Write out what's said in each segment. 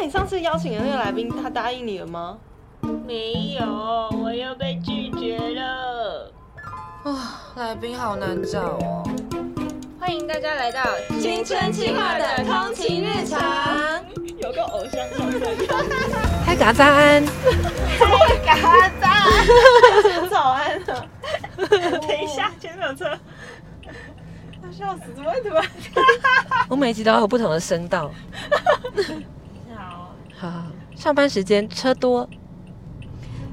那你上次邀请的那个来宾，他答应你了吗？没有，我又被拒绝了。啊，来宾好难找哦。欢迎大家来到青春期化的通勤日常，有个偶像上身。嗨，嘎赞安，嘎赞，早安啊！等一下，前面有车。要笑死，怎么会突然？我每一集都有不同的声道。好，好，上班时间车多，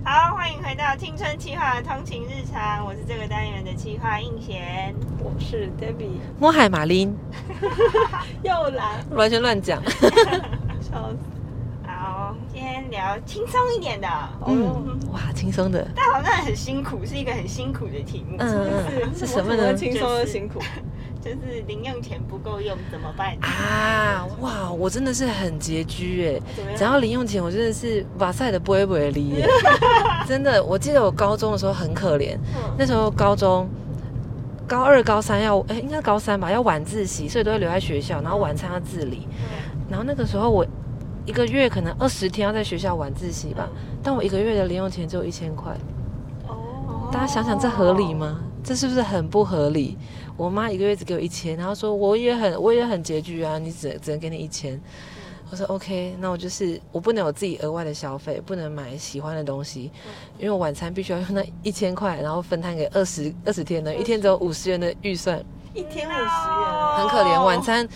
好，欢迎回到青春企划的通勤日常，我是这个单元的企划应贤。我是 Debbie，摸海马林，又来，完全乱讲。笑死。好，今天聊轻松一点的，嗯，哇，轻松的。但好像很辛苦，是一个很辛苦的题目。嗯嗯，是什么呢？轻松的辛苦，就是零用钱不够用怎么办？啊，哇，我真的是很拮据哎怎么，样只要零用钱，我真的是瓦塞的不会不会离耶。真的，我记得我高中的时候很可怜，嗯那时候高中。高二、高三要，哎、应该是高三吧，要晚自习，所以都会留在学校，然后晚餐要自理。然后那个时候我一个月可能二十天要在学校晚自习吧，但我一个月的零用钱只有一千块。哦大家想想，这合理吗？这是不是很不合理？我妈一个月只给我一千，然后说我也很我也很拮据啊，你只只能给你一千。我说 OK，那我就是我不能有自己额外的消费，不能买喜欢的东西，因为我晚餐必须要用那一千块，然后分摊给二十二十天的，一天只有五十元的预算，一天五十元，很可怜。晚餐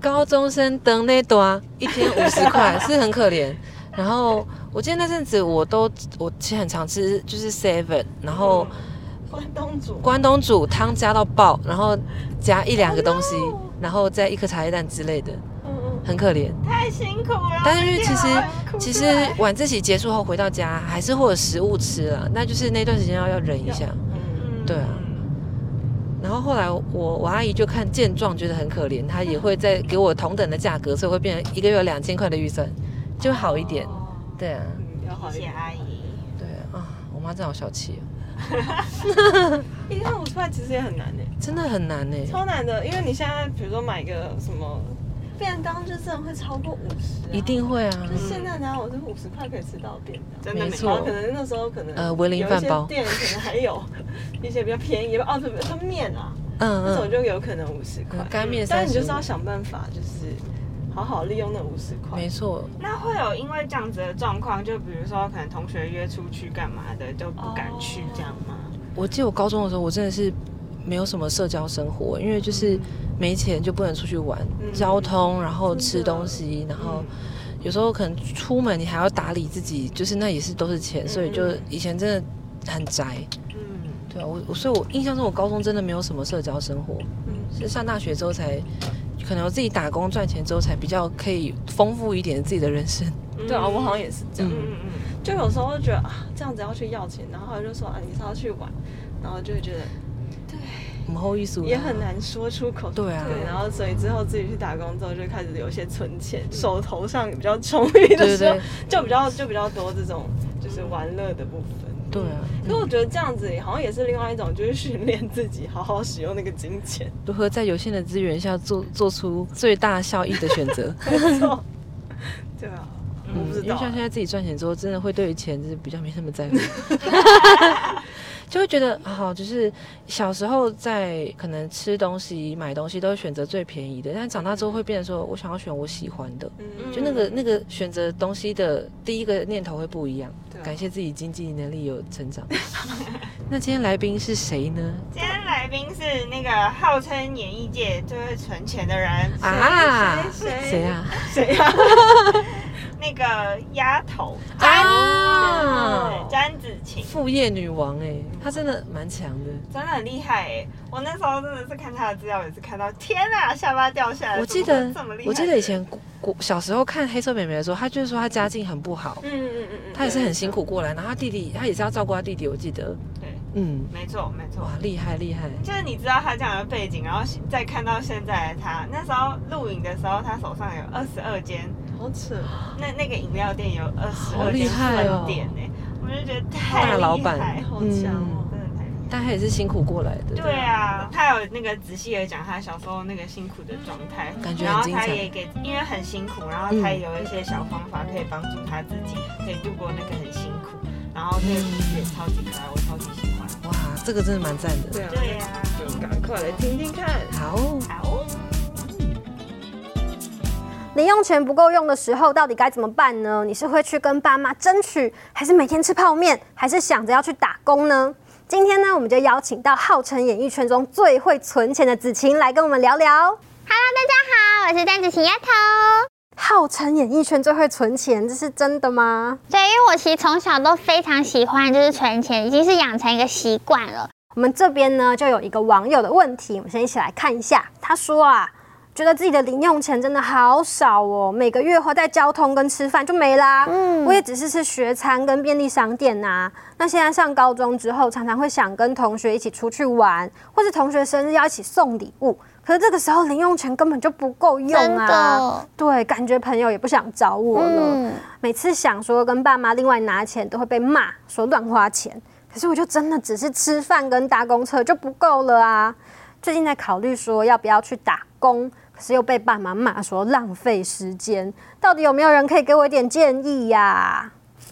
高中生等那多，一天五十块是很可怜。然后我记得那阵子我都我其实很常吃就是 seven，然后。关东煮，关东煮汤加到爆，然后加一两个东西，然后再一颗茶叶蛋之类的，嗯嗯，很可怜。太辛苦了。但是因为其实其实晚自习结束后回到家，还是会有食物吃了，那就是那段时间要要忍一下。嗯对啊然后后来我我阿姨就看见状觉得很可怜，她也会再给我同等的价格，所以会变成一个月有两千块的预算，就好一点。哦对啊，嗯，要好一点。谢谢阿姨。对啊，啊，我妈真好小气哦，一天五十块其实也很难呢，真的很难呢。超难的，因为你现在比如说买个什么便当，就真的会超过五十，一。定会啊，就现在哪有是五十块可以吃到便当？真的没没错然后可能那时候可能呃维林饭包有一些店可能还有一些比较便宜的哦，不不，就面啊，嗯那种嗯，就有可能五十块嗯。干面但三十是你就是要想办法，就是好好利用那五十块没。错，那会有因为这样子的状况，就比如说可能同学约出去干嘛的，就不敢去这样吗？我记得我高中的时候，我真的是没有什么社交生活，因为就是没钱就不能出去玩，嗯交通，然后吃东西，然后嗯有时候可能出门你还要打理自己，就是那也是都是钱，所以就以前真的很宅。嗯，对啊，我我所以，我印象中我高中真的没有什么社交生活，嗯，是上大学之后才，可能我自己打工赚钱之后才比较可以丰富一点自己的人生。对啊，我好像也是这样。嗯嗯就有时候会觉得啊，这样子要去要钱，然后他就说啊，你是要去玩，然后就会觉得对，母后艺术也很难说出口。对啊对，然后所以之后自己去打工之后，就开始有一些存钱，手头上比较充裕的时候，就比较就比较多这种就是玩乐的部分。对啊，所以我觉得这样子好像也是另外一种，就是训练自己好好使用那个金钱。如何在有限的资源下做做出最大效益的选择。没错，对啊，我不知道因为像现在自己赚钱之后，真的会对于钱就是比较没那么在乎，就会觉得好，就是小时候在可能吃东西、买东西都会选择最便宜的，但长大之后会变成说我想要选我喜欢的，嗯就那个那个选择东西的第一个念头会不一样。啊感谢自己经济能力有成长。那今天来宾是谁呢？今天来宾是那个号称演艺界最会存钱的人，啊，谁谁谁啊？谁呀？那个丫头啊。对詹子晴，副业女王哎，她真的蛮强的。真的很厉害哎！我那时候真的是看她的资料，也是看到天啊，下巴掉下来。我记得这么厉害，我记得以前小时候看黑色妹妹的时候，她就是说她家境很不好，嗯嗯嗯嗯，她也是很辛苦过来，然后她弟弟她也是要照顾她弟弟，我记得，对，嗯，没错没错。哇，，厉害厉害，就是你知道他这样的背景，然后再看到现在的他，那时候录影的时候，他手上有二十二间，好扯，那那个饮料店有二十二间害哦分店呢，我就觉得太大老厉害板好强哦。真的太厉害。但他也是辛苦过来的。对啊，他有那个仔细的讲他小时候那个辛苦的状态，感觉然后很精彩他也给，因为很辛苦，然后他也有一些小方法可以帮助他自己，可以度过那个很辛苦。然后那个故事也超级可爱，我超级喜欢。哇，这个真的蛮赞的。对啊，对呀、就赶快来听听看。好，好，零用钱不够用的时候，到底该怎么办呢？你是会去跟爸妈争取，还是每天吃泡面，还是想着要去打工呢？今天呢，我们就邀请到号称演艺圈中最会存钱的子晴来跟我们聊聊。Hello，大家好，我是单子晴丫头。号称演艺圈最会存钱，这是真的吗？对，因为我其实从小都非常喜欢，就是存钱，已经是养成一个习惯了。我们这边呢，就有一个网友的问题，我们先一起来看一下。他说啊，觉得自己的零用钱真的好少哦，每个月花在交通跟吃饭就没啦。嗯我也只是吃学餐跟便利商店呐、那现在上高中之后，常常会想跟同学一起出去玩，或是同学生日要一起送礼物。可是这个时候零用钱根本就不够用真啊的，对，感觉朋友也不想找我了。嗯，每次想说跟爸妈另外拿钱，都会被骂说乱花钱。可是我就真的只是吃饭跟搭公车就不够了啊！最近在考虑说要不要去打工，可是又被爸妈骂说浪费时间。到底有没有人可以给我一点建议呀、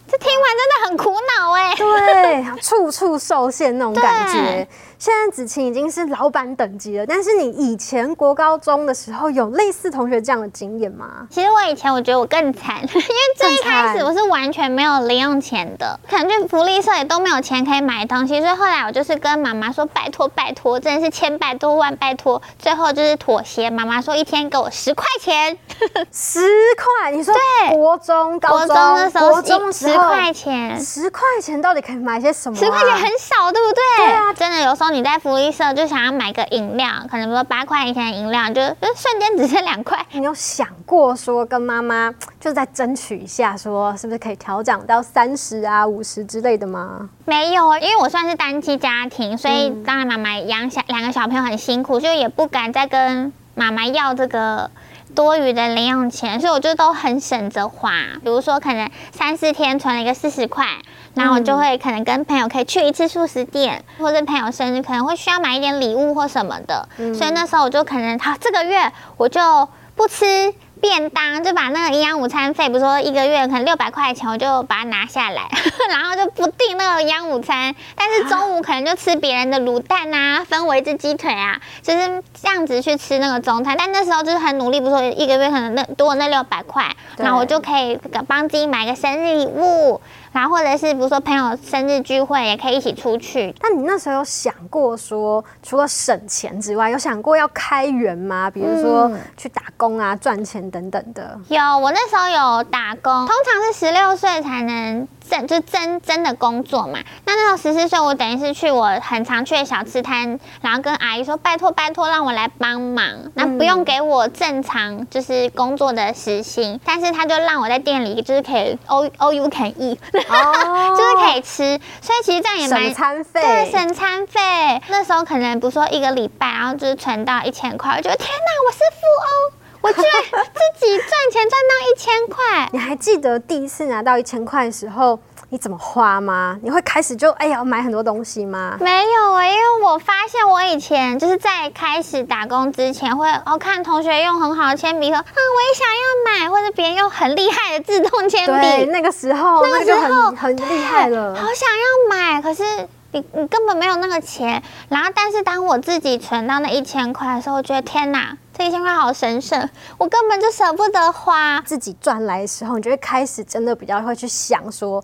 这听完真的很苦恼哎。对，处处受限那种感觉对。现在子晴已经是老板等级了，但是你以前国高中的时候有类似同学这样的经验吗？其实我以前我觉得我更惨，因为最一开始我是完全没有零用钱的，可能去福利社也都没有钱可以买东西，所以后来我就是跟妈妈说拜托拜托，真的是千百多万拜托，最后就是妥协。妈妈说一天给我十块钱，十块，你说对国中、高国中、中的时候十块钱，十块钱到底可以买些什么、啊？十块钱很少，对不对？对啊真的有时候你在福利社就想要买个饮料，可能说八块以前的饮料，就就瞬间只剩两块。你有想过说跟妈妈 就再争取一下，说是不是可以调整到三十啊、五十之类的吗？没有，因为我算是单亲家庭，所以当然妈妈养小两个小朋友很辛苦，就也不敢再跟妈妈要这个。多余的零用钱，所以我就都很省着花。比如说，可能三四天存了一个四十块，然后我就会可能跟朋友可以去一次素食店，或者朋友生日可能会需要买一点礼物或什么的，所以那时候我就可能好这个月我就不吃便当，就把那个营养午餐费，比如说一个月可能六百块钱，我就把它拿下来，然后就不订那个营养午餐，但是中午可能就吃别人的卤蛋啊、分为只鸡腿啊，就是这样子去吃那个中餐。但那时候就是很努力，比如说一个月可能那多那六百块，然后我就可以帮自己买个生日礼物，然后或者是比如说朋友生日聚会也可以一起出去。那你那时候有想过说，除了省钱之外，有想过要开源吗？比如说嗯去打工啊、赚钱等等的。有，我那时候有打工，通常是十六岁才能真就真真的工作嘛。那那时候十四岁，我等于是去我很常去的小吃摊，然后跟阿姨说拜托拜托，让我来帮忙。那不用给我正常就是工作的时薪，但是他就让我在店里就是可以 all all you can eat，、哦就是可以吃。所以其实这样也蛮省餐费，对，省餐费。那时候可能比如说一个礼拜，然后就是存到一千块，我觉得天哪，我是富翁，我居然自己赚钱赚到一千块。你还记得第一次拿到一千块的时候，你怎么花吗？你会开始就哎呀买很多东西吗？没有哎、因为我发现我以前就是在开始打工之前会，哦看同学用很好的铅笔盒，啊我也想要买，或者别人用很厉害的自动铅对，笔，那个时候那个时候很厉害了。好想要买，可是你你根本没有那个钱。然后，但是当我自己存到那一千块的时候，我觉得天哪，这一千块好神圣，我根本就舍不得花。自己赚来的时候，你就会开始真的比较会去想说，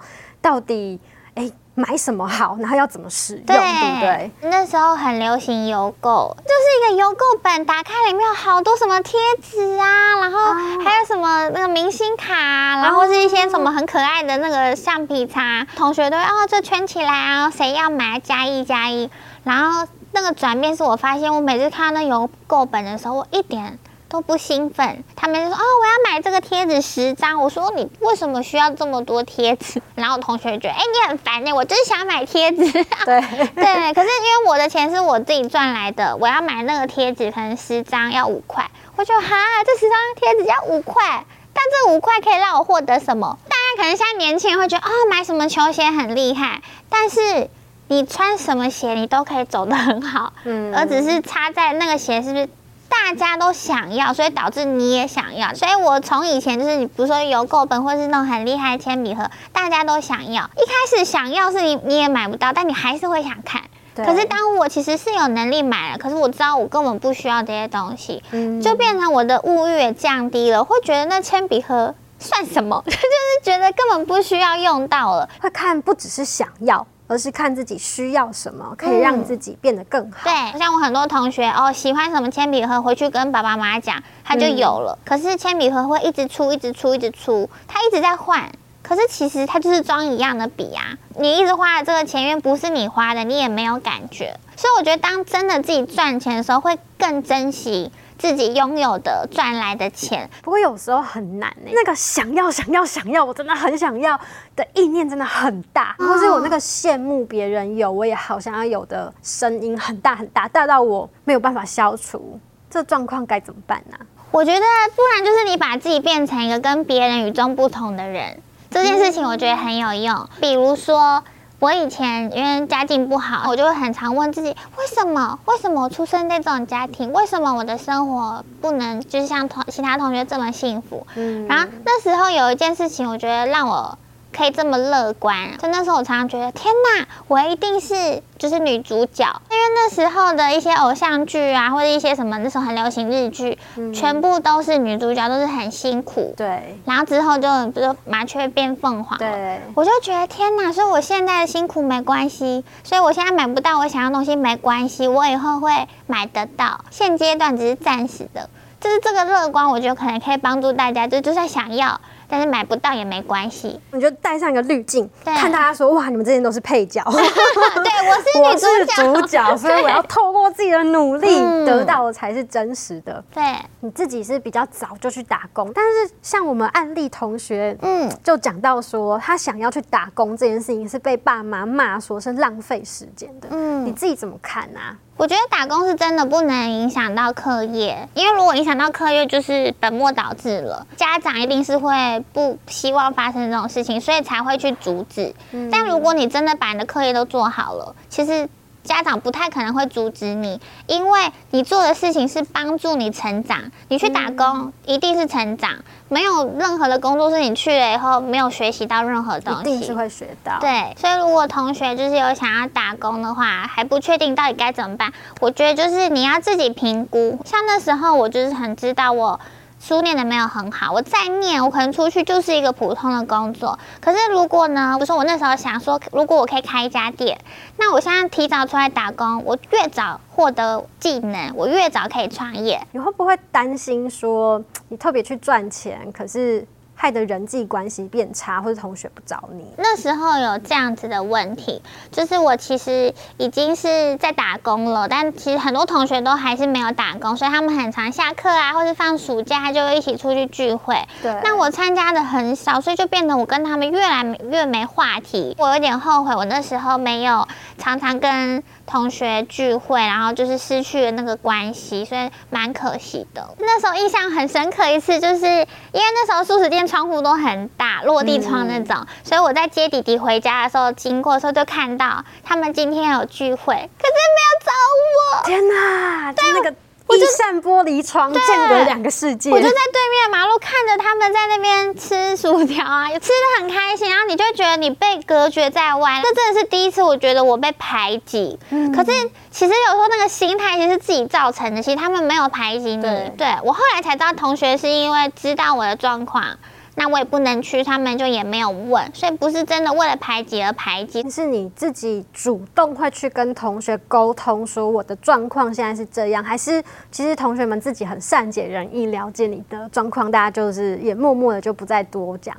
到底哎买什么好，然后要怎么使用，对不对？那时候很流行邮购，就是一个邮购本，打开里面有好多什么贴纸啊，然后还有什么那个明星卡、啊，然后是一些什么很可爱的那个橡皮擦，同学都会哦这圈起来啊，谁要买加一加一，然后那个转变是我发现，我每次看到那邮购本的时候，我一点。都不兴奋，他们就说哦，我要买这个贴纸十张。我说你为什么需要这么多贴纸？然后同学觉得，哎、你很烦呢，我就是想买贴纸。对，对，可是因为我的钱是我自己赚来的，我要买那个贴纸，可能十张要五块，我就哈，这十张贴纸要五块，但这五块可以让我获得什么？大家可能现在年轻人会觉得哦，买什么球鞋很厉害，但是你穿什么鞋你都可以走得很好，嗯而只是差在那个鞋是不是大家都想要，所以导致你也想要。所以我从以前就是你比如说邮购本或是那种很厉害的铅笔盒，大家都想要。一开始想要是你你也买不到，但你还是会想看。对可是当我其实是有能力买了，可是我知道我根本不需要这些东西，嗯就变成我的物欲也降低了，会觉得那铅笔盒算什么？就是觉得根本不需要用到了。会看不只是想要，而是看自己需要什么，可以让自己变得更好。对，像我很多同学哦，喜欢什么铅笔盒，回去跟爸爸妈妈讲，他就有了。可是铅笔盒会一直出，一直出，一直出，他一直在换。可是其实它就是装一样的笔啊，你一直花的这个钱，因为不是你花的，你也没有感觉。所以我觉得，当真的自己赚钱的时候，会更珍惜自己拥有的赚来的钱。不过有时候很难呢、那个想要、想要、想要，我真的很想要的意念真的很大，或是我那个羡慕别人有，我也好想要有的声音很大很大，大到我没有办法消除。这状况该怎么办呢、我觉得，不然就是你把自己变成一个跟别人与众不同的人，这件事情我觉得很有用。比如说，我以前因为家境不好，我就会很常问自己，为什么？为什么我出生在这种家庭？为什么我的生活不能就是像同其他同学这么幸福？嗯然后那时候有一件事情，我觉得让我可以这么乐观。就那时候我常常觉得，天哪，我一定是就是女主角，因为那时候的一些偶像剧啊，或者一些什么那时候很流行日剧，全部都是女主角，都是很辛苦。对然后之后就比如说麻雀变凤凰。对，我就觉得天哪，所以我现在的辛苦没关系，所以我现在买不到我想要的东西没关系，我以后会买得到。现阶段只是暂时的，就是这个乐观，我觉得可能可以帮助大家，就就算想要，但是买不到也没关系。你就带上一个滤镜，看大家说哇，你们这些都是配角，对，我是女主角。主角，所以我要透过自己的努力嗯得到的才是真实的。对，你自己是比较早就去打工，但是像我们案例同学，嗯，就讲到说，他想要去打工这件事情是被爸妈骂说是浪费时间的。嗯你自己怎么看啊？我觉得打工是真的不能影响到课业，因为如果影响到课业，就是本末倒置了。家长一定是会不希望发生这种事情，所以才会去阻止。但如果你真的把你的课业都做好了，其实家长不太可能会阻止你，因为你做的事情是帮助你成长。你去打工一定是成长，没有任何的工作是你去了以后没有学习到任何东西。一定是会学到。，对，所以如果同学就是有想要打工的话，还不确定到底该怎么办，我觉得就是你要自己评估。像那时候我就是很知道我。书念的没有很好，我再念，我可能出去就是一个普通的工作。可是如果呢，比如说我那时候想说，如果我可以开一家店，那我现在提早出来打工，我越早获得技能，我越早可以创业。你会不会担心说你特别去赚钱，可是害得人际关系变差，或者同学不找你？那时候有这样子的问题，就是我其实已经是在打工了，但其实很多同学都还是没有打工，所以他们很常下课啊，或是放暑假就会一起出去聚会。对，那我参加的很少，所以就变得我跟他们越来越没话题。我有点后悔，我那时候没有常常跟同学聚会，然后就是失去了那个关系，所以蛮可惜的。那时候印象很深刻一次，就是因为那时候素食店窗户都很大，落地窗那种，所以我在接弟弟回家的时候，经过的时候就看到他们今天有聚会，可是没有找我。天哪，就那个一扇玻璃窗，间隔两个世界。我就在对面马路看着他们在那边吃薯条啊，吃的很开心，然后你就觉得你被隔绝在外，这真的是第一次，我觉得我被排挤。可是其实有时候那个心态其实是自己造成的，其实他们没有排挤你。对对我后来才知道，同学是因为知道我的状况。那我也不能去，他们就也没有问，所以不是真的为了排挤而排挤。是你自己主动会去跟同学沟通，说我的状况现在是这样，还是其实同学们自己很善解人意，了解你的状况，大家就是也默默的就不再多讲。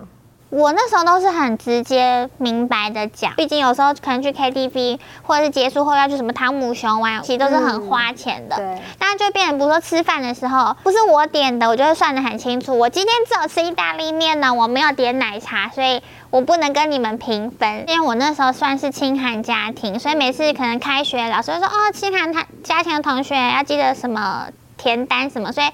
我那时候都是很直接明白的讲，毕竟有时候可能去 KTV 或者是结束后要去什么汤姆熊玩，其实都是很花钱的。对，那就变成，比如说吃饭的时候，不是我点的，我就会算得很清楚。我今天只有吃意大利面呢，我没有点奶茶，所以我不能跟你们平分。因为我那时候算是清寒家庭，所以每次可能开学，老师会说哦，清寒他家庭的同学要记得什么填单什么，所以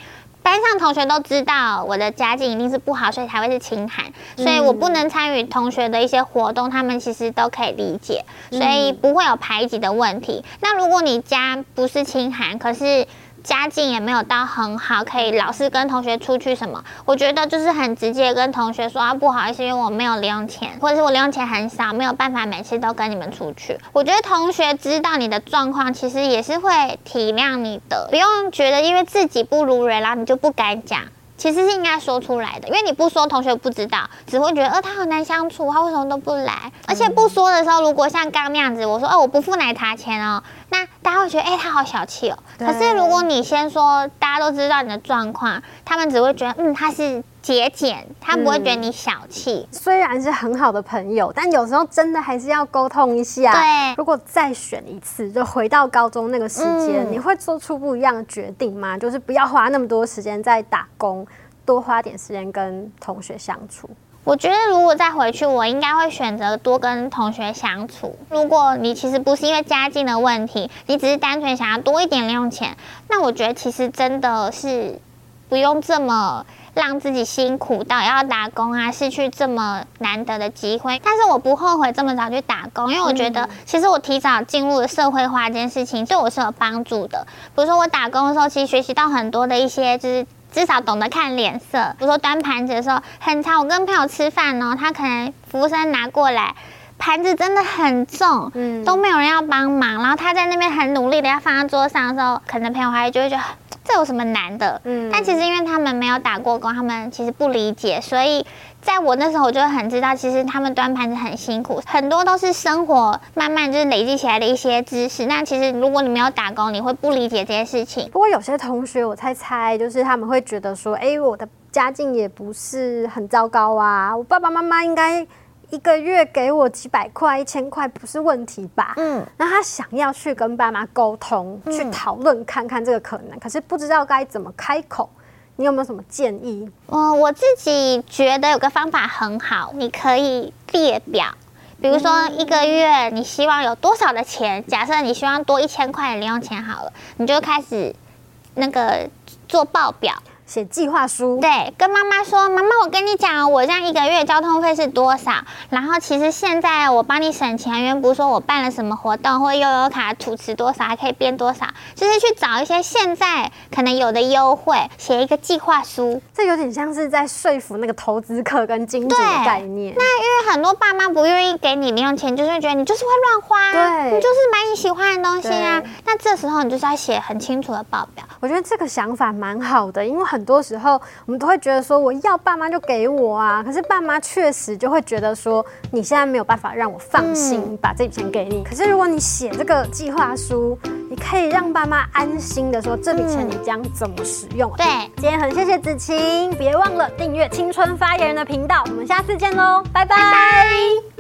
班上同学都知道我的家境一定是不好，所以才会是清寒，所以我不能参与同学的一些活动，他们其实都可以理解，所以不会有排挤的问题。那如果你家不是清寒，可是家境也没有到很好，可以老是跟同学出去什么？我觉得就是很直接跟同学说啊，不好意思，因为我没有零用钱，或者是我零用钱很少，没有办法每次都跟你们出去。我觉得同学知道你的状况，其实也是会体谅你的，不用觉得因为自己不如人，然后你就不敢讲。其实是应该说出来的，因为你不说，同学不知道，只会觉得，呃，他好难相处，他为什么都不来？而且不说的时候，如果像刚那样子，我说，哦，我不付奶茶钱哦，那大家会觉得，哎，他好小气哦。可是如果你先说，大家都知道你的状况，他们只会觉得，嗯，他是节俭，他不会觉得你小气。虽然是很好的朋友，但有时候真的还是要沟通一下。对，如果再选一次，就回到高中那个时间，你会做出不一样的决定吗？就是不要花那么多时间在打工。多花点时间跟同学相处。我觉得如果再回去，我应该会选择多跟同学相处。如果你其实不是因为家境的问题，你只是单纯想要多一点零用钱，那我觉得其实真的是不用这么让自己辛苦到要打工啊，失去这么难得的机会。但是我不后悔这么早去打工，因为我觉得其实我提早进入了社会化这件事情对我是有帮助的。比如说我打工的时候，其实学习到很多的一些就是。至少懂得看脸色，比如说端盘子的时候，很常。我跟朋友吃饭呢，他可能服务生拿过来，盘子真的很重，嗯，都没有人要帮忙。然后他在那边很努力的要放在桌上的时候，可能朋友还就会觉得这有什么难的，嗯。但其实因为他们没有打过工，他们其实不理解，所以。在我那时候，我就很知道，其实他们端盘子很辛苦，很多都是生活慢慢就是累积起来的一些知识。那其实如果你没有打工，你会不理解这些事情。不过有些同学，我猜猜，就是他们会觉得说，哎，我的家境也不是很糟糕啊，我爸爸妈妈应该一个月给我几百块、一千块不是问题吧？嗯，那他想要去跟爸妈沟通，去讨论看看这个可能，可是不知道该怎么开口。你有没有什么建议？嗯，我自己觉得有个方法很好，你可以列表，比如说一个月你希望有多少的钱，假设你希望多一千块零用钱好了，你就开始那个做报表。写计划书，对，跟妈妈说，妈妈，我跟你讲，我这样一个月交通费是多少？然后其实现在我帮你省钱，因为不是说我办了什么活动，或悠游卡储值多少，还可以变多少，就是去找一些现在可能有的优惠，写一个计划书。这有点像是在说服那个投资客跟金主的概念。那因为很多爸妈不愿意给你零用钱，就是觉得你就是会乱花，对，你就是买你喜欢的东西啊。那这时候你就是要写很清楚的报表。我觉得这个想法蛮好的，因为很多时候我们都会觉得说我要爸妈就给我啊，可是爸妈确实就会觉得说你现在没有办法让我放心把这笔钱给你。可是如果你写这个计划书，你可以让爸妈安心的说这笔钱你将怎么使用。对，今天很谢谢子晴，别忘了订阅青春发言人的频道，我们下次见喽，拜拜。